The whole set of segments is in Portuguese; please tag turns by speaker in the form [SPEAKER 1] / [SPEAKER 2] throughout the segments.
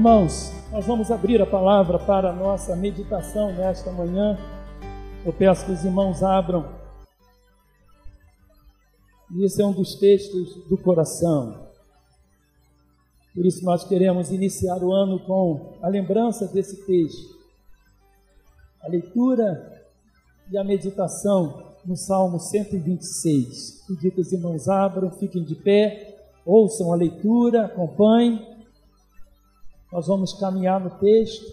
[SPEAKER 1] Irmãos, nós vamos abrir a palavra para a nossa meditação nesta manhã. Eu peço que os irmãos abram. E esse é um dos textos do coração. Por isso nós queremos iniciar o ano com a lembrança desse texto. A leitura e a meditação no Salmo 126. Pedir que os irmãos abram, fiquem de pé, ouçam a leitura, acompanhem. Nós vamos caminhar no texto.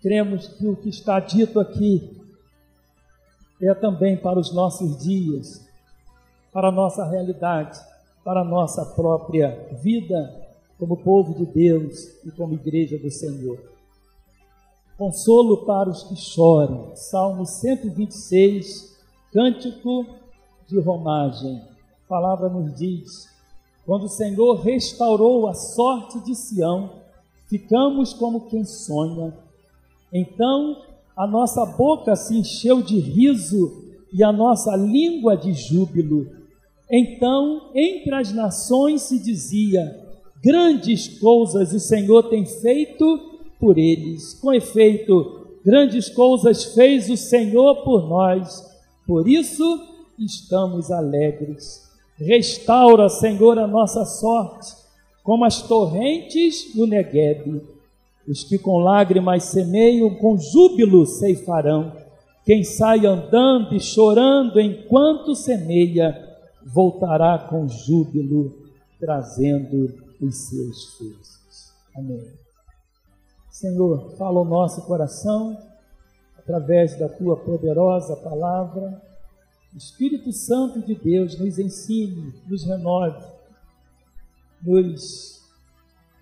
[SPEAKER 1] Cremos que o que está dito aqui é também para os nossos dias, para a nossa realidade, para a nossa própria vida como povo de Deus e como igreja do Senhor. Consolo para os que choram. Salmo 126, cântico de romagem. A palavra nos diz: quando o Senhor restaurou a sorte de Sião, ficamos como quem sonha. Então a nossa boca se encheu de riso e a nossa língua de júbilo. Então, entre as nações se dizia: grandes coisas o Senhor tem feito por eles. Com efeito, grandes coisas fez o Senhor por nós. Por isso estamos alegres. Restaura, Senhor, a nossa sorte, como as torrentes no Negueb. Os que com lágrimas semeiam, com júbilo ceifarão. Quem sai andando e chorando enquanto semeia, voltará com júbilo, trazendo os seus frutos. Amém. Senhor, fala o nosso coração através da tua poderosa palavra Espírito Santo de Deus nos ensine, nos renove, nos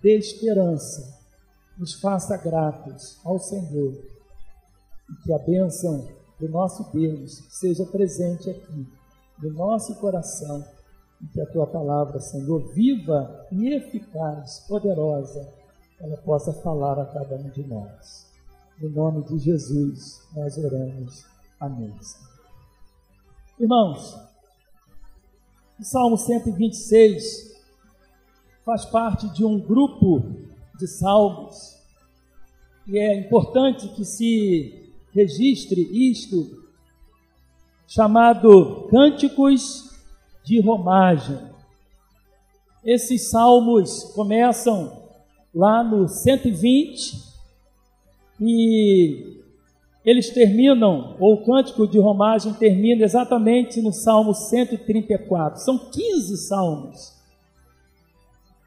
[SPEAKER 1] dê esperança, nos faça gratos ao Senhor e que a bênção do nosso Deus seja presente aqui, no nosso coração, e que a tua palavra, Senhor, viva e eficaz, poderosa, ela possa falar a cada um de nós. Em nome de Jesus, nós oramos. Amém. Irmãos, o Salmo 126 faz parte de um grupo de salmos e é importante que se registre isto, chamado Cânticos de Romagem. Esses salmos começam lá no 120 e eles terminam, ou o cântico de romagem termina exatamente no Salmo 134. São 15 salmos.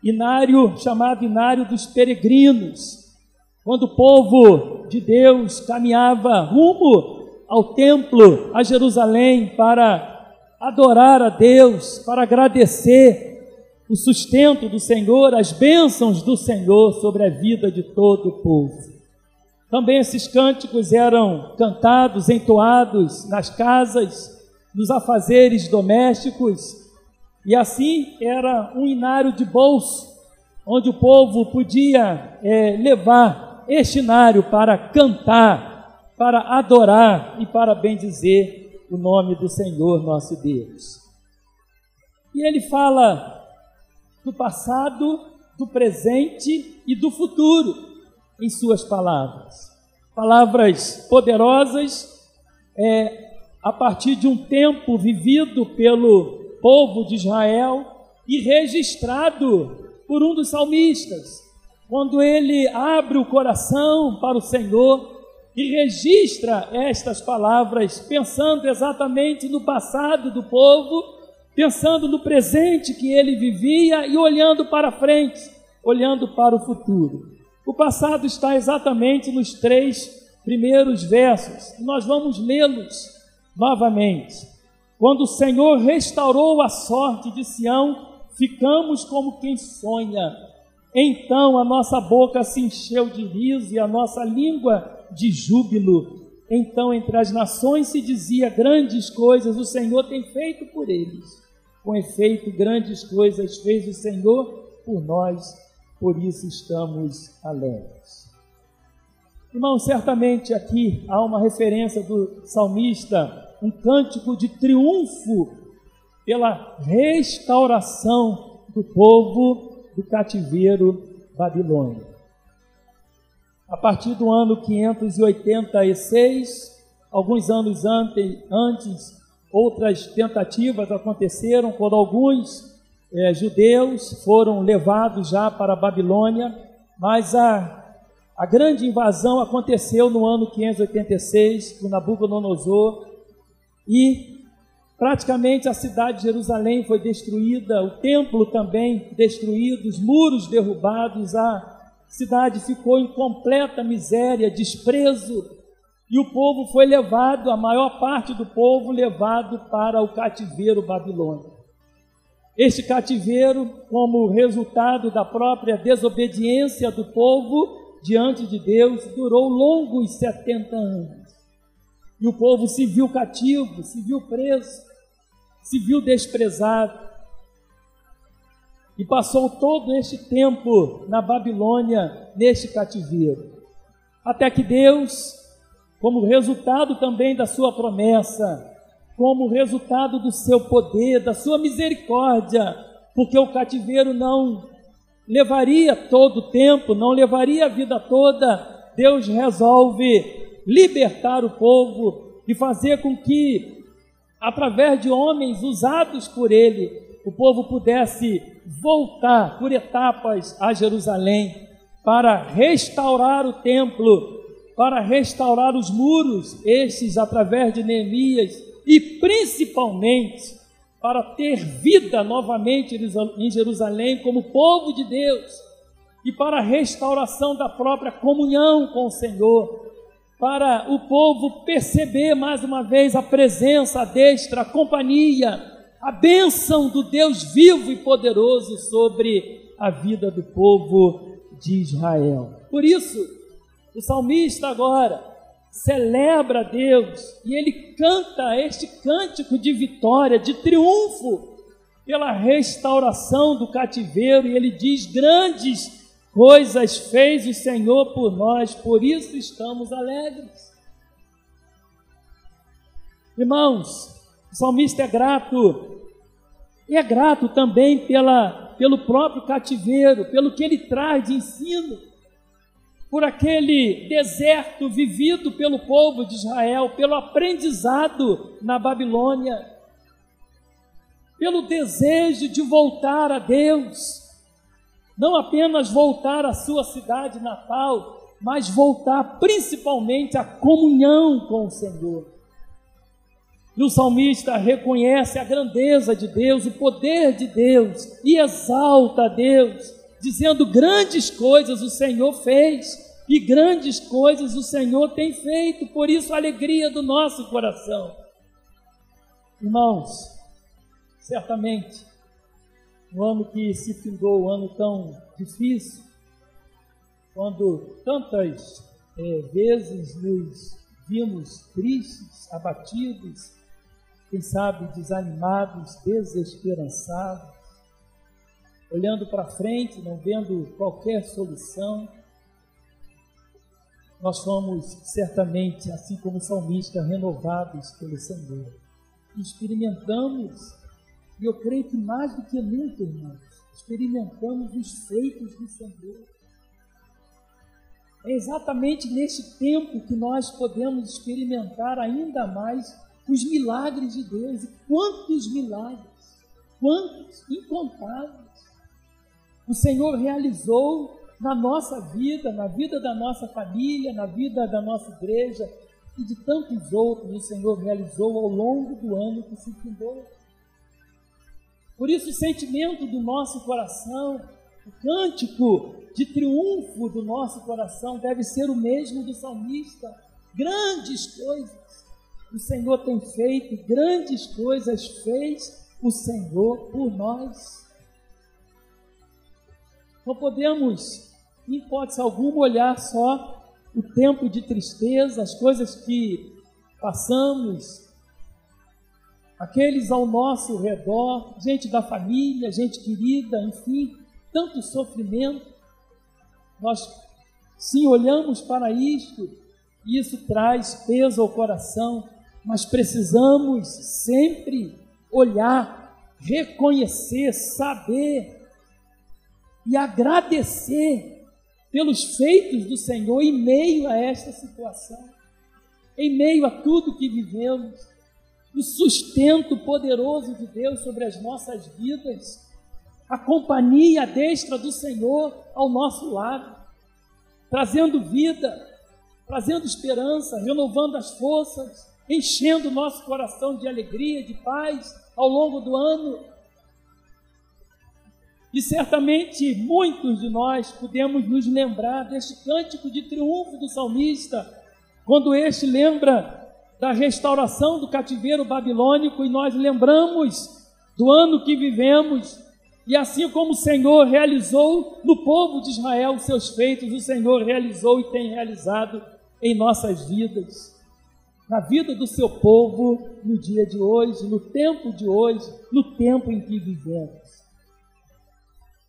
[SPEAKER 1] Inário, chamado Inário dos Peregrinos, quando o povo de Deus caminhava rumo ao templo, a Jerusalém, para adorar a Deus, para agradecer o sustento do Senhor, as bênçãos do Senhor sobre a vida de todo o povo. Também esses cânticos eram cantados, entoados nas casas, nos afazeres domésticos, e assim era um inário de bolso, onde o povo podia é, levar este inário para cantar, para adorar e para bendizer o nome do Senhor nosso Deus. E ele fala do passado, do presente e do futuro em suas palavras. Palavras poderosas é, a partir de um tempo vivido pelo povo de Israel e registrado por um dos salmistas, quando ele abre o coração para o Senhor e registra estas palavras, pensando exatamente no passado do povo, pensando no presente que ele vivia e olhando para frente, olhando para o futuro. O passado está exatamente nos três primeiros versos, nós vamos lê-los novamente. Quando o Senhor restaurou a sorte de Sião, ficamos como quem sonha. Então a nossa boca se encheu de riso e a nossa língua de júbilo. Então entre as nações se dizia grandes coisas o Senhor tem feito por eles. Com efeito, grandes coisas fez o Senhor por nós por isso estamos alegres. Irmão, certamente aqui há uma referência do salmista, um cântico de triunfo pela restauração do povo do cativeiro babilônico. A partir do ano 586, alguns anos antes, outras tentativas aconteceram quando alguns é, judeus foram levados já para a Babilônia, mas a, a grande invasão aconteceu no ano 586, com Nabucodonosor, e praticamente a cidade de Jerusalém foi destruída, o templo também destruído, os muros derrubados, a cidade ficou em completa miséria, desprezo, e o povo foi levado, a maior parte do povo levado para o cativeiro babilônico. Este cativeiro, como resultado da própria desobediência do povo diante de Deus, durou longos 70 anos. E o povo se viu cativo, se viu preso, se viu desprezado. E passou todo este tempo na Babilônia, neste cativeiro. Até que Deus, como resultado também da sua promessa, como resultado do seu poder, da sua misericórdia, porque o cativeiro não levaria todo o tempo, não levaria a vida toda. Deus resolve libertar o povo e fazer com que, através de homens usados por ele, o povo pudesse voltar por etapas a Jerusalém para restaurar o templo, para restaurar os muros, estes através de Neemias e principalmente para ter vida novamente em Jerusalém como povo de Deus e para a restauração da própria comunhão com o Senhor, para o povo perceber mais uma vez a presença, destra, a companhia, a bênção do Deus vivo e poderoso sobre a vida do povo de Israel. Por isso, o salmista agora celebra a Deus e ele canta este cântico de vitória, de triunfo pela restauração do cativeiro, e ele diz: Grandes coisas fez o Senhor por nós, por isso estamos alegres. Irmãos, o salmista é grato, e é grato também pela, pelo próprio cativeiro, pelo que ele traz de ensino por aquele deserto vivido pelo povo de Israel, pelo aprendizado na Babilônia, pelo desejo de voltar a Deus, não apenas voltar à sua cidade natal, mas voltar principalmente à comunhão com o Senhor. E o salmista reconhece a grandeza de Deus, o poder de Deus e exalta a Deus dizendo: grandes coisas o Senhor fez e grandes coisas o Senhor tem feito, por isso a alegria do nosso coração. Irmãos, certamente, no ano que se findou, um ano tão difícil, quando tantas é, vezes nos vimos tristes, abatidos, quem sabe desanimados, desesperançados, olhando para frente, não vendo qualquer solução. Nós fomos certamente, assim como o salmista, renovados pelo Senhor. Experimentamos, e eu creio que mais do que nunca, irmãos, experimentamos os feitos do Senhor. É exatamente neste tempo que nós podemos experimentar ainda mais os milagres de Deus. E quantos milagres, quantos incontáveis o Senhor realizou na nossa vida, na vida da nossa família, na vida da nossa igreja e de tantos outros o Senhor realizou ao longo do ano que se findou. Por isso, o sentimento do nosso coração, o cântico de triunfo do nosso coração deve ser o mesmo do salmista. Grandes coisas o Senhor tem feito, grandes coisas fez o Senhor por nós. Não podemos, em hipótese alguma, olhar só o tempo de tristeza, as coisas que passamos, aqueles ao nosso redor, gente da família, gente querida, enfim, tanto sofrimento. Nós sim olhamos para isto, e isso traz peso ao coração, mas precisamos sempre olhar, reconhecer, saber e agradecer pelos feitos do Senhor em meio a esta situação, em meio a tudo que vivemos, o sustento poderoso de Deus sobre as nossas vidas, a companhia destra do Senhor ao nosso lado, trazendo vida, trazendo esperança, renovando as forças, enchendo o nosso coração de alegria, de paz ao longo do ano. E certamente muitos de nós podemos nos lembrar deste cântico de triunfo do salmista, quando este lembra da restauração do cativeiro babilônico e nós lembramos do ano que vivemos. E assim como o Senhor realizou no povo de Israel os seus feitos, o Senhor realizou e tem realizado em nossas vidas na vida do seu povo no dia de hoje, no tempo de hoje, no tempo em que vivemos.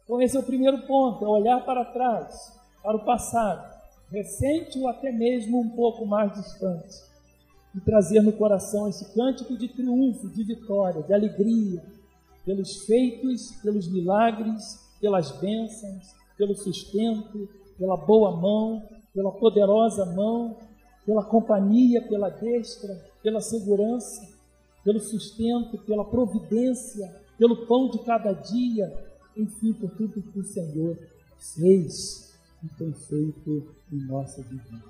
[SPEAKER 1] Então, esse é o primeiro ponto: é olhar para trás, para o passado, recente ou até mesmo um pouco mais distante, e trazer no coração esse cântico de triunfo, de vitória, de alegria, pelos feitos, pelos milagres, pelas bênçãos, pelo sustento, pela boa mão, pela poderosa mão pela companhia, pela destra, pela segurança, pelo sustento, pela providência, pelo pão de cada dia, enfim, por tudo que o Senhor fez e tem feito em nossa vida.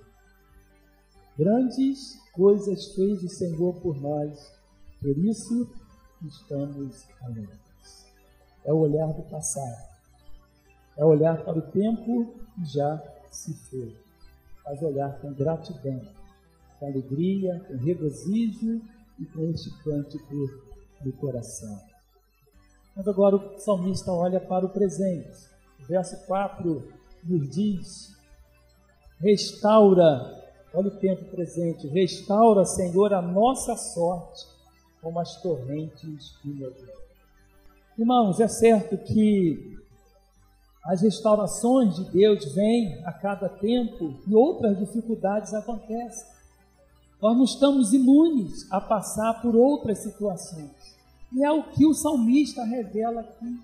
[SPEAKER 1] Grandes coisas fez o Senhor por nós, por isso estamos alegres. É o olhar do passado, é olhar para o tempo que já se foi faz olhar com gratidão, com alegria, com regozijo e com este cântico do coração. Mas agora o salmista olha para o presente. O verso 4 nos diz: Restaura, olha o tempo presente, restaura, Senhor, a nossa sorte como as torrentes do meu Irmãos, é certo que as restaurações de Deus vêm a cada tempo e outras dificuldades acontecem. Nós não estamos imunes a passar por outras situações. E é o que o salmista revela aqui.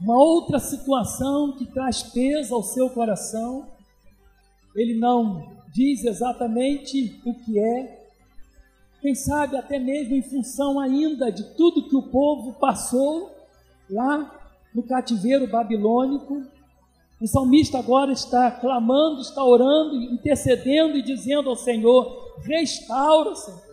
[SPEAKER 1] Uma outra situação que traz peso ao seu coração. Ele não diz exatamente o que é. Quem sabe até mesmo em função ainda de tudo que o povo passou lá no cativeiro babilônico. O salmista agora está clamando, está orando, intercedendo e dizendo ao Senhor: restaura, Senhor.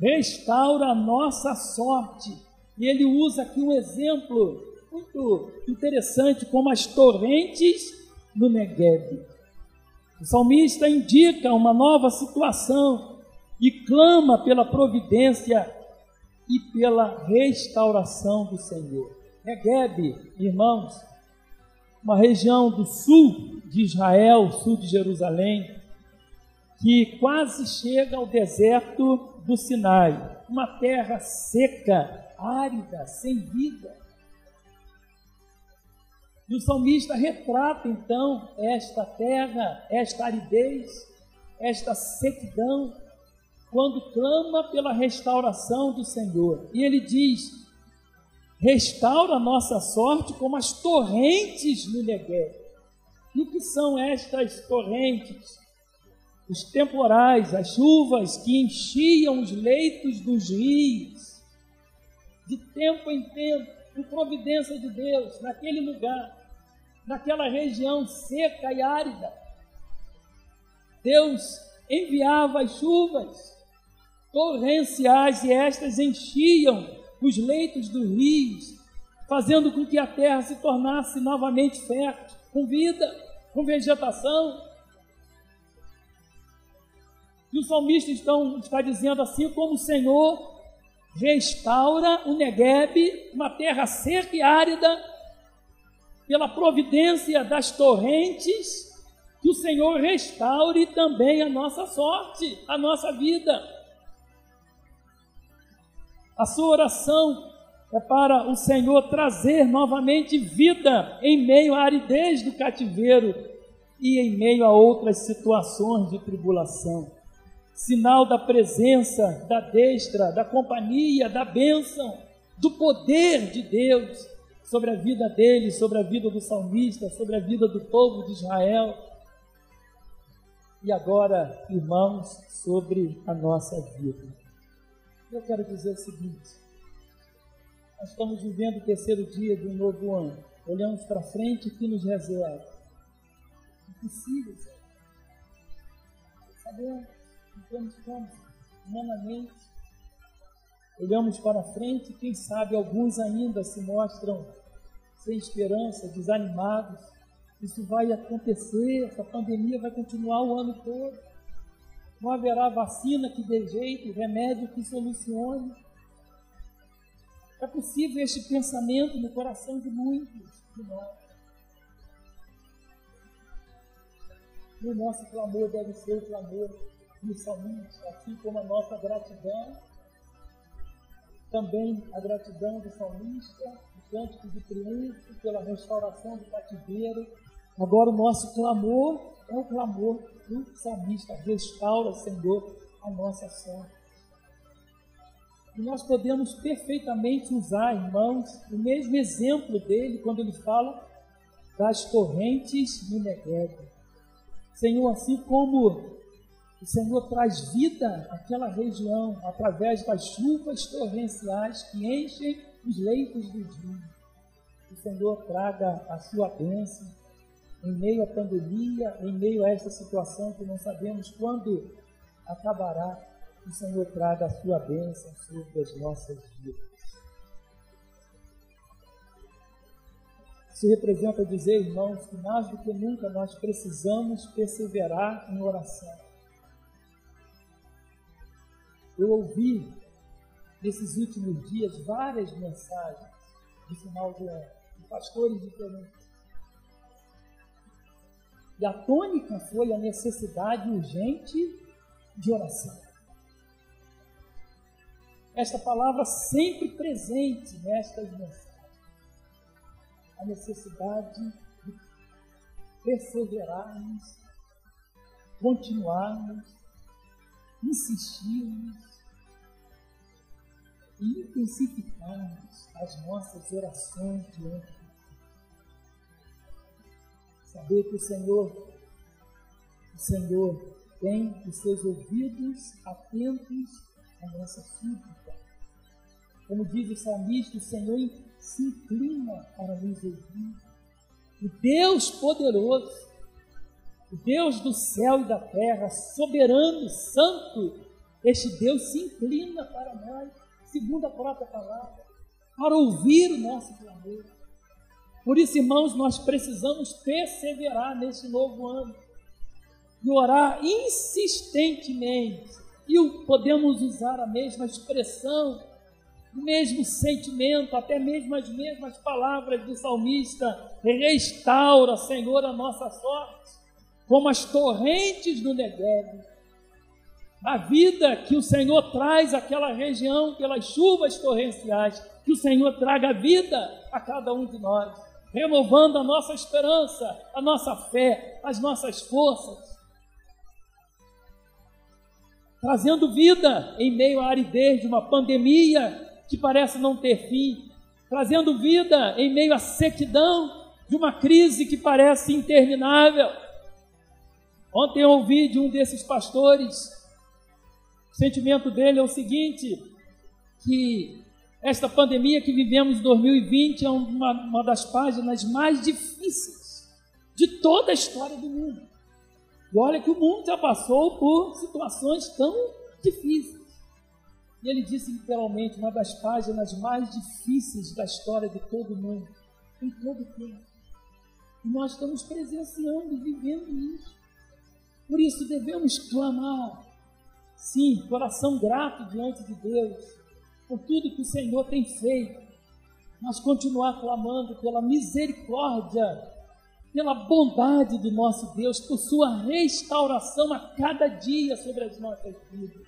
[SPEAKER 1] Restaura a nossa sorte. E ele usa aqui um exemplo muito interessante, como as torrentes no Negev. O salmista indica uma nova situação e clama pela providência e pela restauração do Senhor. Negueb, irmãos, uma região do sul de Israel, sul de Jerusalém, que quase chega ao deserto do Sinai, uma terra seca, árida, sem vida. E o salmista retrata então esta terra, esta aridez, esta sequidão, quando clama pela restauração do Senhor. E ele diz: restaura a nossa sorte como as torrentes no Negev. E o que são estas torrentes? Os temporais, as chuvas que enchiam os leitos dos rios, de tempo em tempo, por providência de Deus, naquele lugar, naquela região seca e árida. Deus enviava as chuvas torrenciais e estas enchiam os leitos dos rios, fazendo com que a terra se tornasse novamente fértil, com vida, com vegetação. E o salmista então está dizendo assim como o Senhor restaura o Negueb, uma terra seca e árida, pela providência das torrentes, que o Senhor restaure também a nossa sorte, a nossa vida. A sua oração é para o Senhor trazer novamente vida em meio à aridez do cativeiro e em meio a outras situações de tribulação. Sinal da presença, da destra, da companhia, da bênção, do poder de Deus sobre a vida dele, sobre a vida do salmista, sobre a vida do povo de Israel. E agora, irmãos, sobre a nossa vida. Eu quero dizer o seguinte: nós estamos vivendo o terceiro dia de um novo ano. Olhamos para frente, o que nos reserva? Impossível, Sabemos, como, humanamente. Olhamos para frente, quem sabe alguns ainda se mostram sem esperança, desanimados. Isso vai acontecer, essa pandemia vai continuar o ano todo. Não haverá vacina que dê jeito, remédio que solucione. É possível este pensamento no coração de muitos de nós. E o nosso clamor deve ser o clamor do salmista, assim como a nossa gratidão, também a gratidão do salmista, o cântico de triunfo pela restauração do cativeiro. Agora o nosso clamor é o clamor do salmista. Restaura, Senhor, a nossa sorte. E nós podemos perfeitamente usar, irmãos, o mesmo exemplo dele quando ele fala das torrentes no Negev. Senhor, assim como o Senhor traz vida àquela região através das chuvas torrenciais que enchem os leitos do dia. O Senhor traga a sua bênção em meio à pandemia, em meio a esta situação que não sabemos quando acabará o Senhor traga a sua bênção sobre as nossas vidas. Isso representa dizer, irmãos, que mais do que nunca nós precisamos perseverar em oração. Eu ouvi nesses últimos dias várias mensagens de final de ano, de pastores diferentes. E a tônica foi a necessidade urgente de oração esta palavra sempre presente nestas mensagens. A necessidade de perseverarmos, continuarmos, insistirmos e intensificarmos as nossas orações diante de Deus. Saber que o Senhor, o Senhor tem os seus ouvidos atentos à nossa súplica como diz o salmista, o Senhor se inclina para nos ouvir. O Deus poderoso, o Deus do céu e da terra, soberano, santo, este Deus se inclina para nós, segundo a própria palavra, para ouvir o nosso clamor. Por isso, irmãos, nós precisamos perseverar nesse novo ano e orar insistentemente. E podemos usar a mesma expressão o mesmo sentimento, até mesmo as mesmas palavras do salmista: restaura, Senhor, a nossa sorte, como as torrentes do Negev. A vida que o Senhor traz àquela região pelas chuvas torrenciais, que o Senhor traga vida a cada um de nós, renovando a nossa esperança, a nossa fé, as nossas forças, trazendo vida em meio à aridez de uma pandemia que parece não ter fim, trazendo vida em meio à sequidão de uma crise que parece interminável. Ontem eu ouvi de um desses pastores, o sentimento dele é o seguinte: que esta pandemia que vivemos em 2020 é uma, uma das páginas mais difíceis de toda a história do mundo. E olha que o mundo já passou por situações tão difíceis. E ele disse literalmente uma das páginas mais difíceis da história de todo mundo, em todo o tempo. E nós estamos presenciando e vivendo isso. Por isso devemos clamar, sim, coração grato diante de Deus, por tudo que o Senhor tem feito, mas continuar clamando pela misericórdia, pela bondade do nosso Deus, por sua restauração a cada dia sobre as nossas vidas.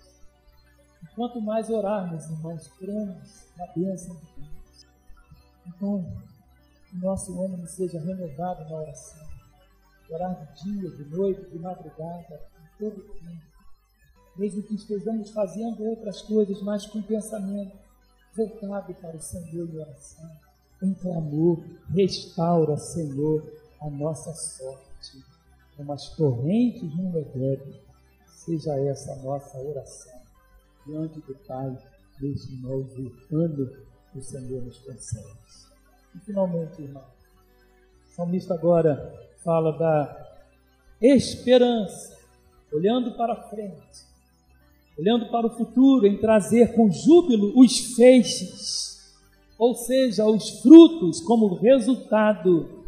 [SPEAKER 1] Quanto mais orarmos, irmãos, cremos na bênção de Deus. Então, que nosso ânimo seja renovado na oração. Orar de dia, de noite, de madrugada, em todo tempo. Mesmo que estejamos fazendo outras coisas, mas com pensamento voltado para o Senhor e oração. em clamor, restaura, Senhor, a nossa sorte. Como as torrentes no Negev, seja essa a nossa oração diante do Pai novo ano que o Senhor nos concede. E finalmente, irmão, o salmista agora fala da esperança, olhando para frente, olhando para o futuro, em trazer com júbilo os feixes, ou seja, os frutos como resultado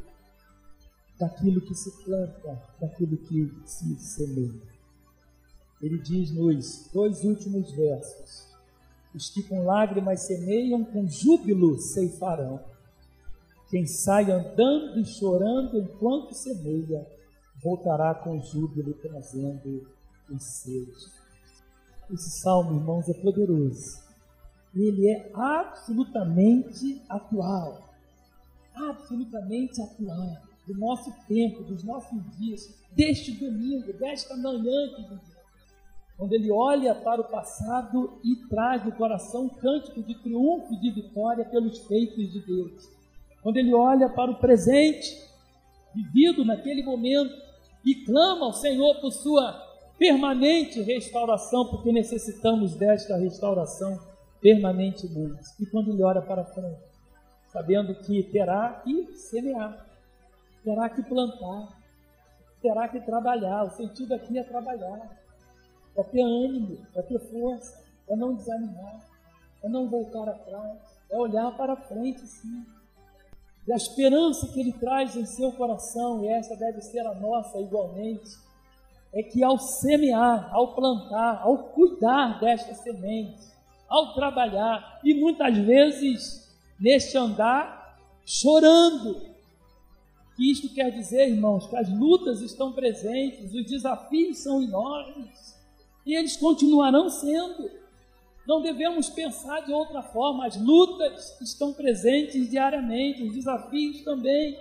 [SPEAKER 1] daquilo que se planta, daquilo que se semeia. Ele diz nos dois últimos versos: Os que com lágrimas semeiam, com júbilo ceifarão. Quem sai andando e chorando enquanto semeia, voltará com júbilo trazendo os seus. Esse salmo, irmãos, é poderoso. Ele é absolutamente atual. Absolutamente atual. Do nosso tempo, dos nossos dias, deste domingo, desta manhã que vivemos quando ele olha para o passado e traz no coração um cântico de triunfo e de vitória pelos feitos de Deus. Quando ele olha para o presente, vivido naquele momento, e clama ao Senhor por sua permanente restauração, porque necessitamos desta restauração permanentemente. E quando ele olha para frente, sabendo que terá que semear, terá que plantar, terá que trabalhar. O sentido aqui é trabalhar é ter ânimo, é ter força, é não desanimar, é não voltar atrás, é olhar para frente, sim. E a esperança que ele traz em seu coração, e essa deve ser a nossa igualmente, é que ao semear, ao plantar, ao cuidar desta semente, ao trabalhar, e muitas vezes neste andar chorando, que isto quer dizer, irmãos, que as lutas estão presentes, os desafios são enormes, e eles continuarão sendo. Não devemos pensar de outra forma, as lutas estão presentes diariamente, os desafios também.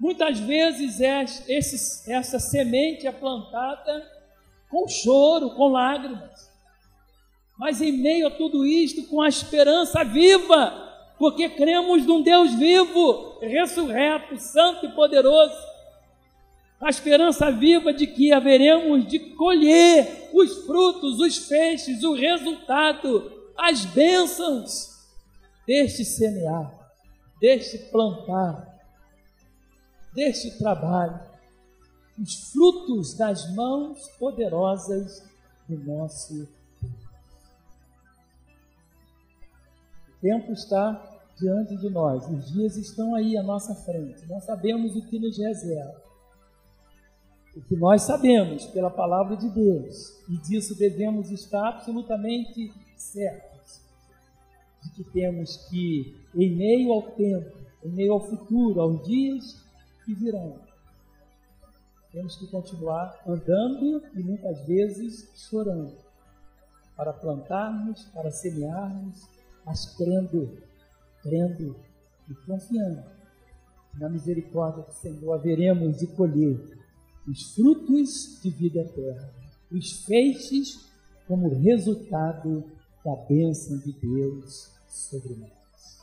[SPEAKER 1] Muitas vezes esse, essa semente é plantada com choro, com lágrimas. Mas em meio a tudo isto, com a esperança viva, porque cremos num Deus vivo, ressurreto, santo e poderoso, a esperança viva de que haveremos de colher os frutos, os feixes, o resultado, as bênçãos deste semear, deste plantar, deste trabalho, os frutos das mãos poderosas do nosso. O tempo está diante de nós, os dias estão aí à nossa frente, não sabemos o que nos reserva. O que nós sabemos pela palavra de Deus, e disso devemos estar absolutamente certos, de que temos que, em meio ao tempo, em meio ao futuro, aos dias que virão, temos que continuar andando e muitas vezes chorando, para plantarmos, para semearmos, mas crendo, crendo e confiando na misericórdia do Senhor, haveremos de colher os frutos de vida eterna, os feixes como resultado da bênção de Deus sobre nós.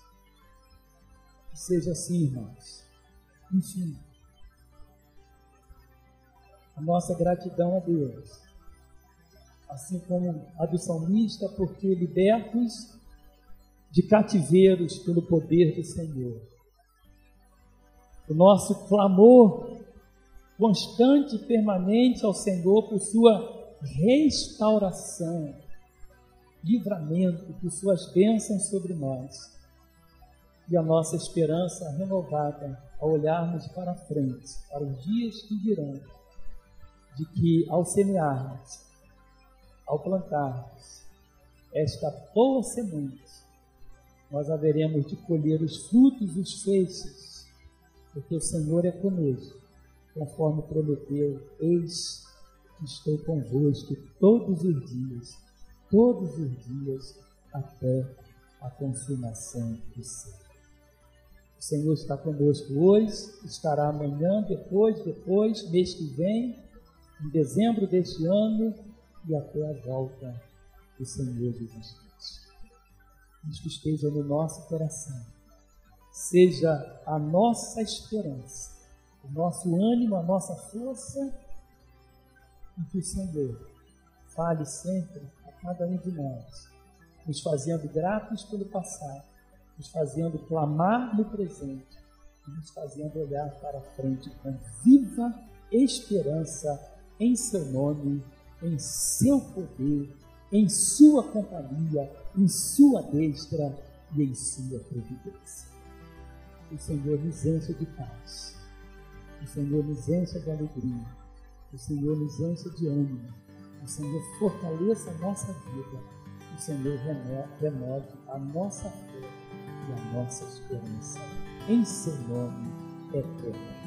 [SPEAKER 1] Que seja assim, irmãos. Enfim, a nossa gratidão a Deus, assim como a do salmista, porque libertos de cativeiros pelo poder do Senhor. O nosso clamor constante e permanente ao Senhor por sua restauração, livramento, por suas bênçãos sobre nós. E a nossa esperança renovada ao olharmos para frente, para os dias que virão, de que ao semearmos, ao plantarmos esta boa semente, nós haveremos de colher os frutos os feixes, porque o Senhor é conosco conforme prometeu, eis que estou convosco todos os dias, todos os dias, até a consumação do século. O Senhor está conosco hoje, estará amanhã, depois, depois, mês que vem, em dezembro deste ano e até a volta do Senhor Jesus Cristo. Isto esteja no nosso coração. seja a nossa esperança, o nosso ânimo, a nossa força, e que o Senhor fale sempre a cada um de nós, nos fazendo gratos pelo passado, nos fazendo clamar no presente, nos fazendo olhar para frente com viva esperança em seu nome, em seu poder, em sua companhia, em sua destra e em sua providência. O Senhor nos enche de paz, o Senhor nos enche de alegria, o Senhor nos enche de ânimo, o Senhor fortaleça a nossa vida, o Senhor renove a nossa fé e a nossa esperança, em seu nome eterno.